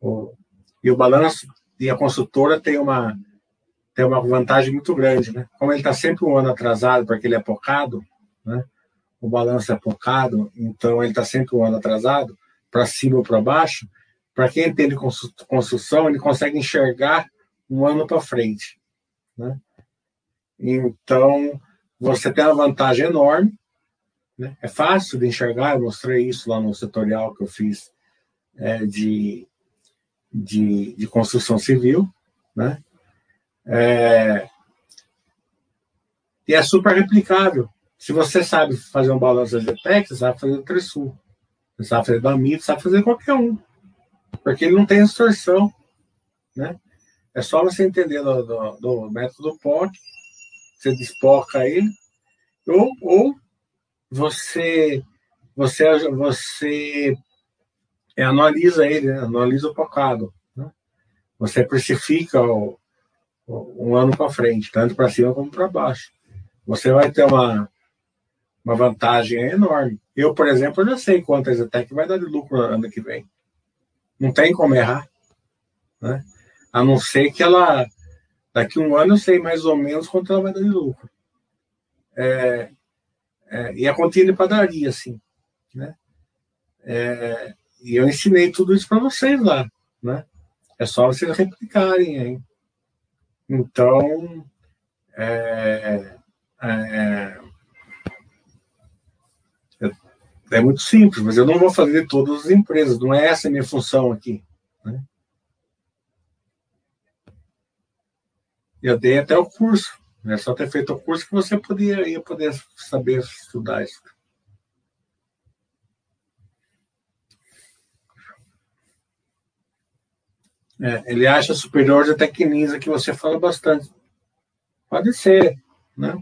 O, e o balanço e a consultora tem uma tem uma vantagem muito grande, né? Como ele está sempre um ano atrasado, ele é pocado, né? O balanço é pocado, então ele está sempre um ano atrasado, para cima ou para baixo. Para quem entende construção, ele consegue enxergar um ano para frente, né? Então, você tem uma vantagem enorme, né? É fácil de enxergar, eu mostrei isso lá no setorial que eu fiz é, de, de, de, construção civil, né? É, e é super replicável. Se você sabe fazer um balanço de Zetec, você sabe fazer o Trisul. Você sabe fazer da MIT, sabe fazer qualquer um. Porque ele não tem distorção. Né? É só você entender do, do, do método POC, você despoca ele, ou, ou você, você, você analisa ele, né? analisa o pocado. Né? Você precifica o, um ano para frente, tanto para cima como para baixo. Você vai ter uma, uma vantagem enorme. Eu, por exemplo, já sei quanto a Zetec vai dar de lucro ano que vem. Não tem como errar. Né? A não ser que ela. Daqui um ano eu sei mais ou menos quanto ela vai dar de lucro. É, é, e a continha de padaria, assim. Né? É, e eu ensinei tudo isso para vocês lá. Né? É só vocês replicarem. Então, é, é, é, muito simples, mas eu não vou fazer todas as empresas, não é essa a minha função aqui. Né? Eu dei até o curso. É só ter feito o curso que você podia, ia poder saber estudar isso. É, ele acha superior a tecnisa que você fala bastante. Pode ser, né?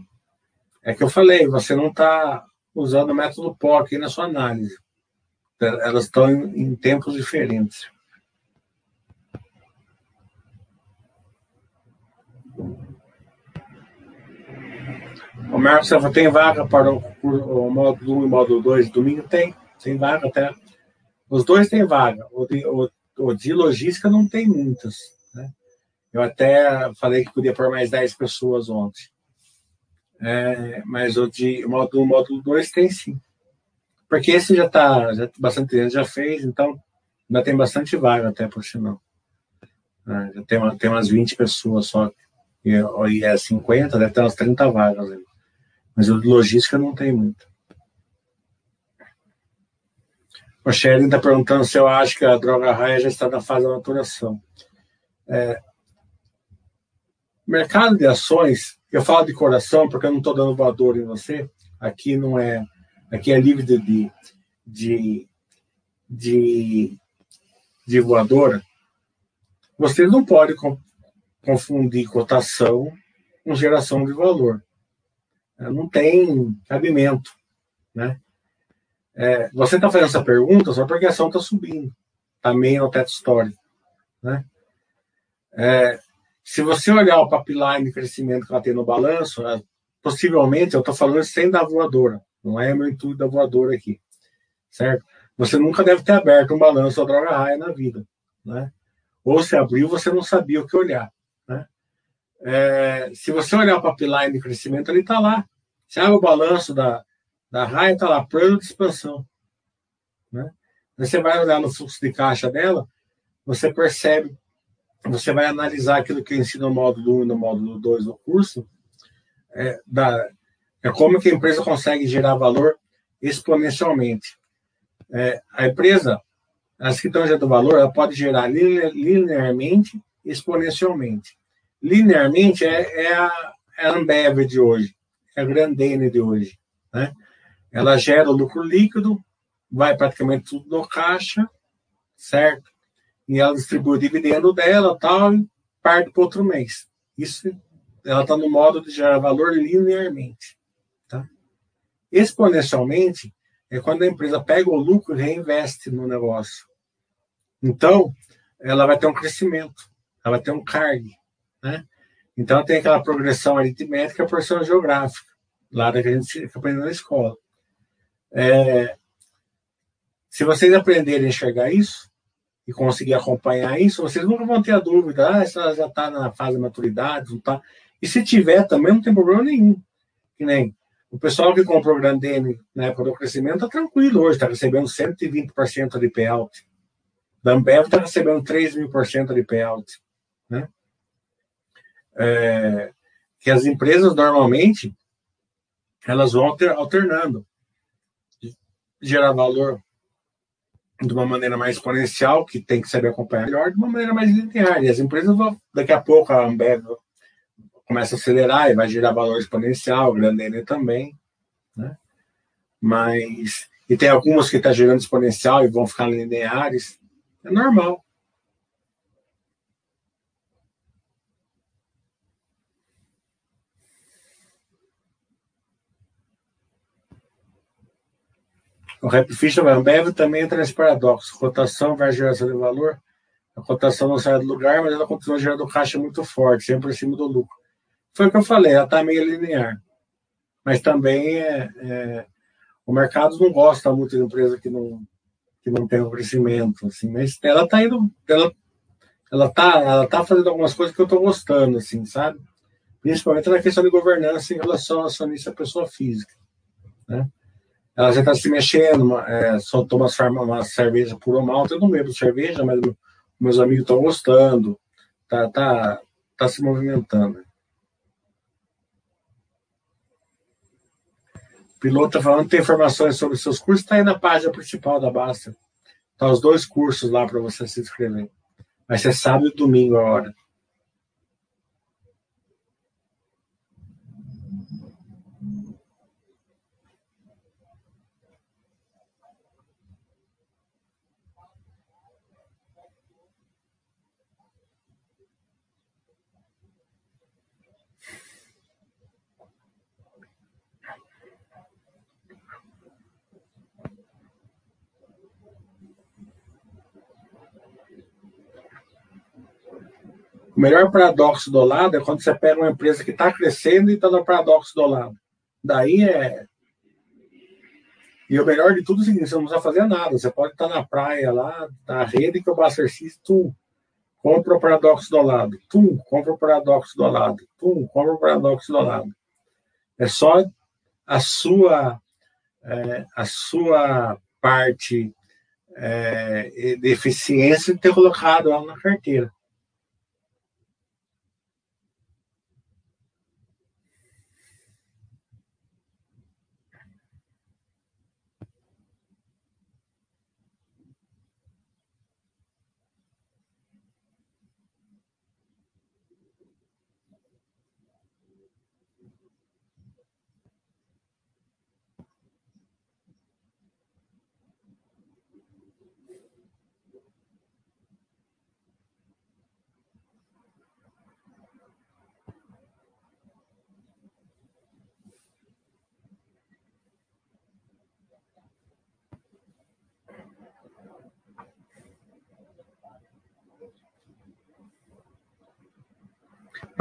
É que eu falei, você não está usando o método POC na sua análise. Elas estão em, em tempos diferentes. O Marcos Silva tem vaga para o, o módulo 1 e módulo 2 domingo? Tem, tem vaga até. Os dois têm vaga. O de, o, o de logística não tem muitas. Né? Eu até falei que podia pôr mais 10 pessoas ontem. É, mas o de módulo 1 módulo 2 tem sim. Porque esse já está, já, bastante gente já fez, então ainda tem bastante vaga até por sinal. É, já tem, uma, tem umas 20 pessoas só. E, e é 50, deve ter umas 30 vagas. Aí. Mas o de logística não tem muito. O Sherin está perguntando se eu acho que a droga raia já está na fase da maturação. É, mercado de ações, eu falo de coração porque eu não estou dando voador em você. Aqui não é. Aqui é livre de, de, de, de voadora. Vocês não podem confundir cotação com geração de valor não tem cabimento, né? É, você está fazendo essa pergunta só porque a ação está subindo, também tá no teto histórico, né? É, se você olhar o pipeline de crescimento que ela tem no balanço, é, possivelmente, eu estou falando sem da voadora, não é meu intuito da voadora aqui, certo? Você nunca deve ter aberto um balanço da droga raia na vida, né? Ou se abriu, você não sabia o que olhar, né? É, se você olhar o pipeline de crescimento, ele está lá. Se abre o balanço da, da raia, está lá, plano de expansão. Né? Você vai olhar no fluxo de caixa dela, você percebe, você vai analisar aquilo que ensino no módulo 1 e no módulo 2 do curso, é, da, é como que a empresa consegue gerar valor exponencialmente. É, a empresa, as que estão gerando valor, ela pode gerar linearmente exponencialmente linearmente é, é, a, é a Ambev de hoje, é a Grandene de hoje. Né? Ela gera o lucro líquido, vai praticamente tudo no caixa, certo? E ela distribui o dividendo dela tal, e parte para outro mês. Isso, ela está no modo de gerar valor linearmente. Tá? Exponencialmente é quando a empresa pega o lucro e reinveste no negócio. Então, ela vai ter um crescimento, ela vai ter um cargue. Né? Então tem aquela progressão aritmética e progressão geográfica, lá da que a gente aprende na escola. É, se vocês aprenderem a enxergar isso, e conseguir acompanhar isso, vocês nunca vão ter a dúvida, ah, ela já está na fase de maturidade, não está. E se tiver também, não tem problema nenhum. Que nem o pessoal que comprou o Grandene na época do crescimento está tranquilo hoje, está recebendo 120% de payout. Da Ambev está recebendo 3 mil por cento de payout. Né? É, que as empresas normalmente elas vão alternando gerar valor de uma maneira mais exponencial, que tem que saber acompanhar melhor, de uma maneira mais linear. E as empresas vão, daqui a pouco a Ambev começa a acelerar e vai gerar valor exponencial, o Grandene também, né? Mas e tem algumas que estão tá gerando exponencial e vão ficar lineares, é normal. O Rap Fischer Ambev também entra nesse paradoxo. Rotação versus geração de valor. A cotação não sai do lugar, mas ela continua gerando caixa muito forte, sempre em cima do lucro. Foi o que eu falei, ela está meio linear. Mas também é, é, o mercado não gosta muito de empresa que não, que não tem um crescimento. Assim, mas ela está indo. Ela, ela está ela tá fazendo algumas coisas que eu estou gostando, assim, sabe? Principalmente na questão de governança em relação ao acionista pessoa física. Né? Ela já está se mexendo, é, soltou uma, uma cerveja por uma alta, eu não bebo cerveja, mas meus amigos estão gostando, tá, tá, tá se movimentando. Piloto está falando, tem informações sobre seus cursos, está aí na página principal da Basta. Tá os dois cursos lá para você se inscrever. Vai ser sábado e domingo a hora. O melhor paradoxo do lado é quando você pega uma empresa que está crescendo e está no paradoxo do lado. Daí é. E o melhor de tudo é o seguinte: você não precisa fazer nada. Você pode estar na praia lá, na rede, que o Buster System, compra o paradoxo do lado, tu compra o paradoxo do lado, tu compra o paradoxo do lado. É só a sua, é, a sua parte é, de eficiência ter colocado ela na carteira.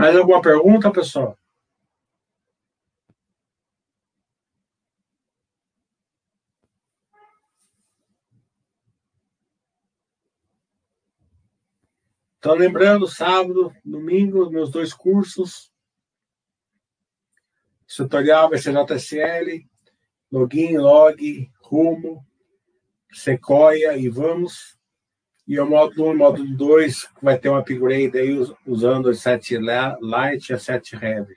Mais alguma pergunta, pessoal? Então, lembrando, sábado, domingo, meus dois cursos. Tutorial VCJSL, login, log, rumo, sequoia e vamos. E o módulo 1 e o módulo 2 vai ter um upgrade aí usando o 7 Lite e a 7 Heavy.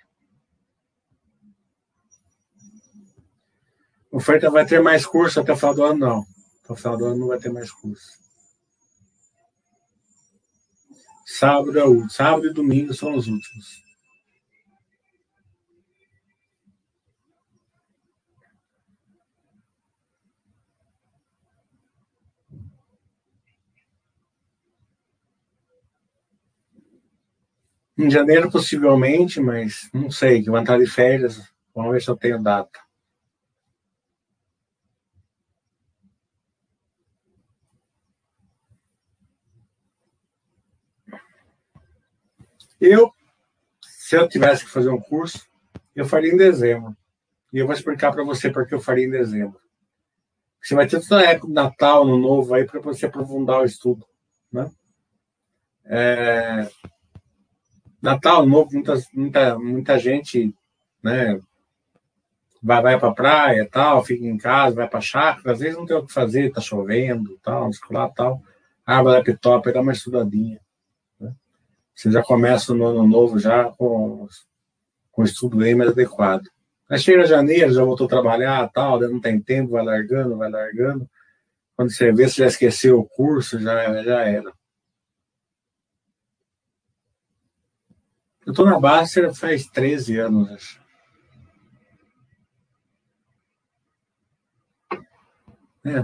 Oferta vai ter mais curso até o final do ano, não. Até o final do ano não vai ter mais curso. Sábado é o sábado e domingo são os últimos. Em janeiro, possivelmente, mas não sei, que vou entrar de férias. Vamos ver se eu tenho data. Eu, se eu tivesse que fazer um curso, eu faria em dezembro. E eu vou explicar para você porque eu faria em dezembro. Você vai ter toda a época do Natal, no Novo, aí para você aprofundar o estudo. Né? É, Natal Novo, muita, muita, muita gente né, vai, vai para praia, tal, fica em casa, vai para chácara, às vezes não tem o que fazer, tá chovendo, tal, lá, tal. Abre o laptop dá uma estudadinha. Né? Você já começa no ano novo já com, com o estudo bem mais adequado. Aí chega janeiro, já voltou a trabalhar, tal, não tem tempo, vai largando, vai largando. Quando você vê, você já esqueceu o curso, já, já era. Eu estou na Baster faz 13 anos, acho. É.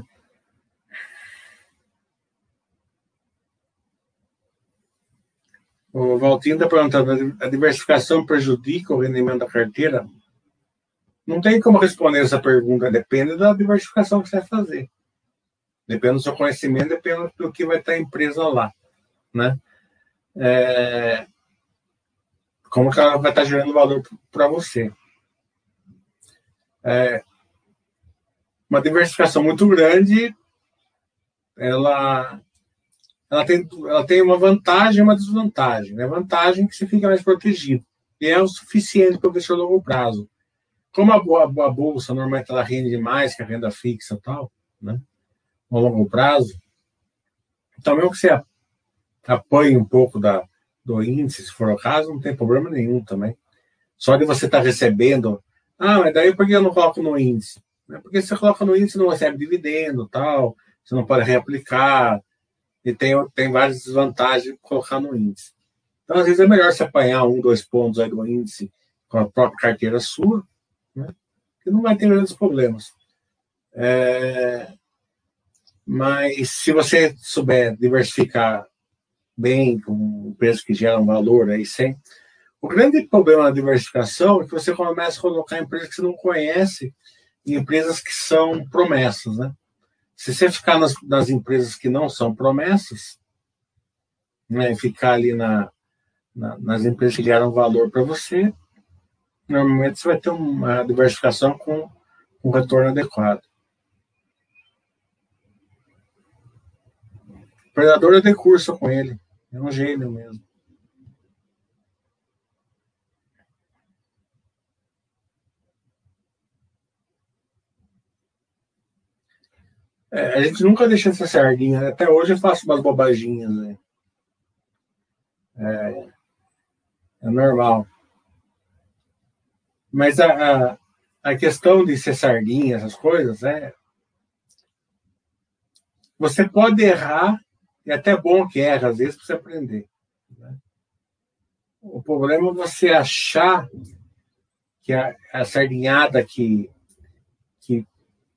O Valtinho está perguntando: a diversificação prejudica o rendimento da carteira? Não tem como responder essa pergunta, depende da diversificação que você vai fazer. Depende do seu conhecimento, depende do que vai estar a empresa lá. Né? É... Como que ela vai estar gerando valor para você. É uma diversificação muito grande, ela, ela, tem, ela tem uma vantagem e uma desvantagem. Né? Vantagem é que você fica mais protegido. E é o suficiente para o investir a longo prazo. Como a, a, a, bolsa normalmente ela rende mais que a renda fixa e tal, né? a longo prazo, então mesmo que você apoie um pouco da, do índice, se for o caso, não tem problema nenhum também. Só de você estar tá recebendo, ah, mas daí por que eu não coloco no índice? Né? Porque você coloca no índice, não recebe dividendo tal, você não pode reaplicar, e tem, tem várias desvantagens de colocar no índice. Então, às vezes, é melhor você apanhar um, dois pontos aí do índice com a própria carteira sua, né? que não vai ter grandes problemas. É... Mas se você souber diversificar bem com empresas que geram valor aí sem. O grande problema da diversificação é que você começa a colocar empresas que você não conhece empresas que são promessas, né? Se você ficar nas, nas empresas que não são promessas, né, ficar ali na, na, nas empresas que geram valor para você, normalmente você vai ter uma diversificação com um retorno adequado. O predador eu dei curso com ele. É um gênio mesmo. É, a gente nunca deixa essa sardinha. Né? Até hoje eu faço umas bobaginhas. Né? É, é normal. Mas a, a, a, questão de ser sardinha, essas coisas, é. Você pode errar, é até bom que erra, às vezes, para você aprender. Né? O problema é você achar que a, a sardinhada que, que,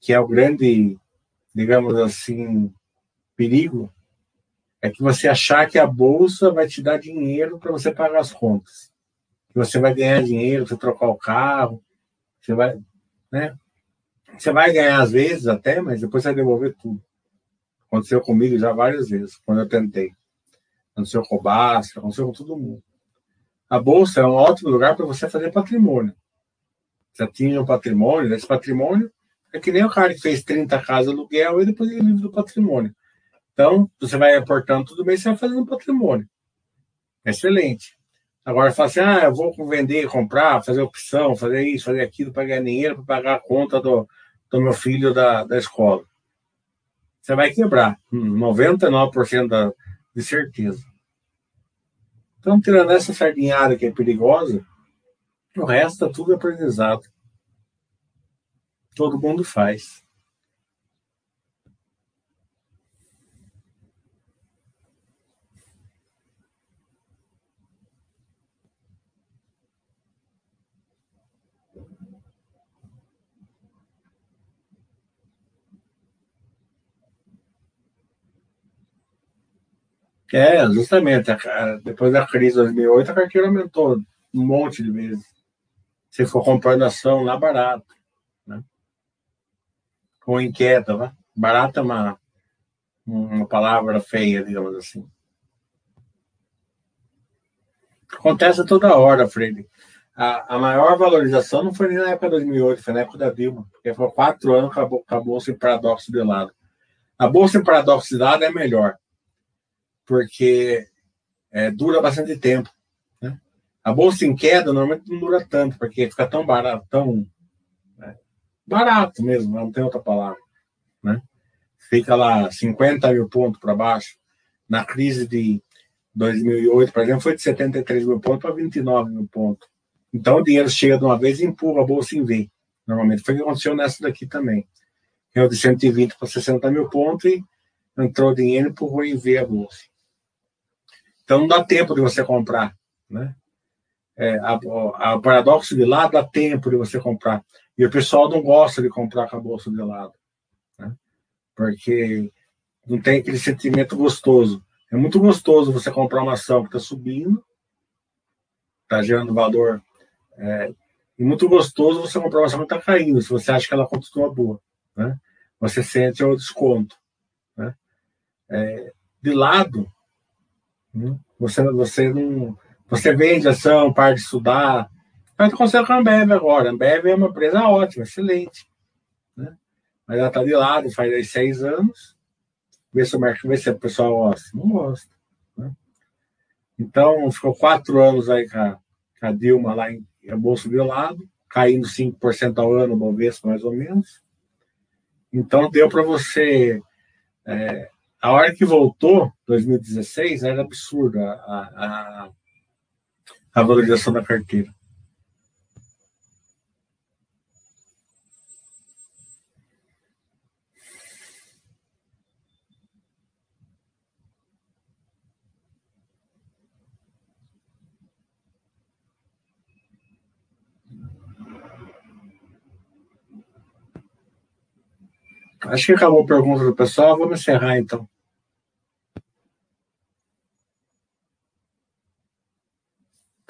que é o grande digamos assim, perigo é que você achar que a bolsa vai te dar dinheiro para você pagar as contas. Que você vai ganhar dinheiro, você trocar o carro, você vai, né? Você vai ganhar às vezes até, mas depois você vai devolver tudo. Aconteceu comigo já várias vezes, quando eu tentei. Aconteceu com o Basca, aconteceu com todo mundo. A bolsa é um ótimo lugar para você fazer patrimônio. Você atinge um patrimônio, esse patrimônio é que nem o cara que fez 30 casas aluguel e depois ele vive do patrimônio. Então, você vai aportando tudo bem, você vai fazendo patrimônio. Excelente. Agora, fala assim, ah, eu vou vender, comprar, fazer opção, fazer isso, fazer aquilo, para ganhar dinheiro, para pagar a conta do, do meu filho da, da escola. Você vai quebrar, 99% da, de certeza. Então, tirando essa sardinhada que é perigosa, o resto é tudo aprendizado todo mundo faz. É, justamente. Depois da crise de 2008, a carteira aumentou um monte de vezes. Se for comprando ação lá barato ou inquieta, né? Barata é uma, uma palavra feia, digamos assim. Acontece toda hora, Freire. A, a, maior valorização não foi nem na época de 2008, foi na época da Dilma, porque foi quatro anos que acabou, acabou sem paradoxo de lado. A bolsa em paradoxo de lado é melhor. Porque é, dura bastante tempo. Né? A bolsa em queda normalmente não dura tanto, porque fica tão barato, tão né? barato mesmo, não tem outra palavra. Né? Fica lá 50 mil pontos para baixo. Na crise de 2008, por exemplo, foi de 73 mil pontos para 29 mil pontos. Então o dinheiro chega de uma vez e empurra a bolsa em V. Normalmente foi o que aconteceu nessa daqui também. Eu de 120 para 60 mil pontos e entrou dinheiro e empurrou em V a bolsa. Então não dá tempo de você comprar. Né? É, a, a, paradoxo de lado dá tempo de você comprar. E o pessoal não gosta de comprar com a bolsa de lado. Né? Porque não tem aquele sentimento gostoso. É muito gostoso você comprar uma ação que está subindo, está gerando valor. É, e muito gostoso você comprar uma ação que está caindo, se você acha que ela continua boa. Né? Você sente o desconto. Né? É, de lado, né? você, você não. Você vende ação, para de estudar. Mas aconteceu com a Ambev agora. A Ambev é uma empresa ótima, excelente. Né? Mas ela está de lado faz seis anos ver se o mercado, ver se o pessoal gosta. Não gosta. Né? Então, ficou quatro anos aí com a, com a Dilma lá em, em Bolsa de lado, caindo 5% ao ano, Bovespa mais ou menos. Então, deu para você. É, a hora que voltou, 2016, era absurda a, a, a valorização da carteira. Acho que acabou a pergunta do pessoal. Vamos encerrar então.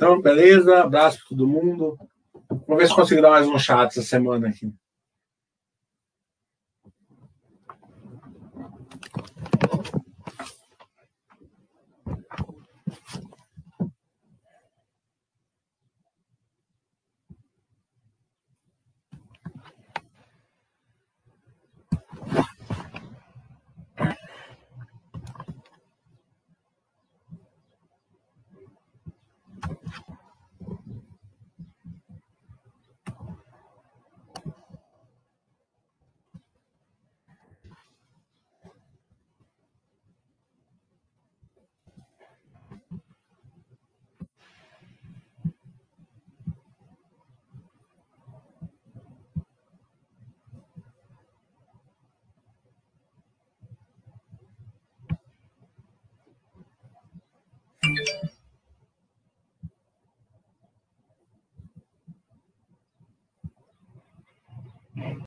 Então, beleza. Abraço para todo mundo. Vamos ver se consigo dar mais um chat essa semana aqui. Amen.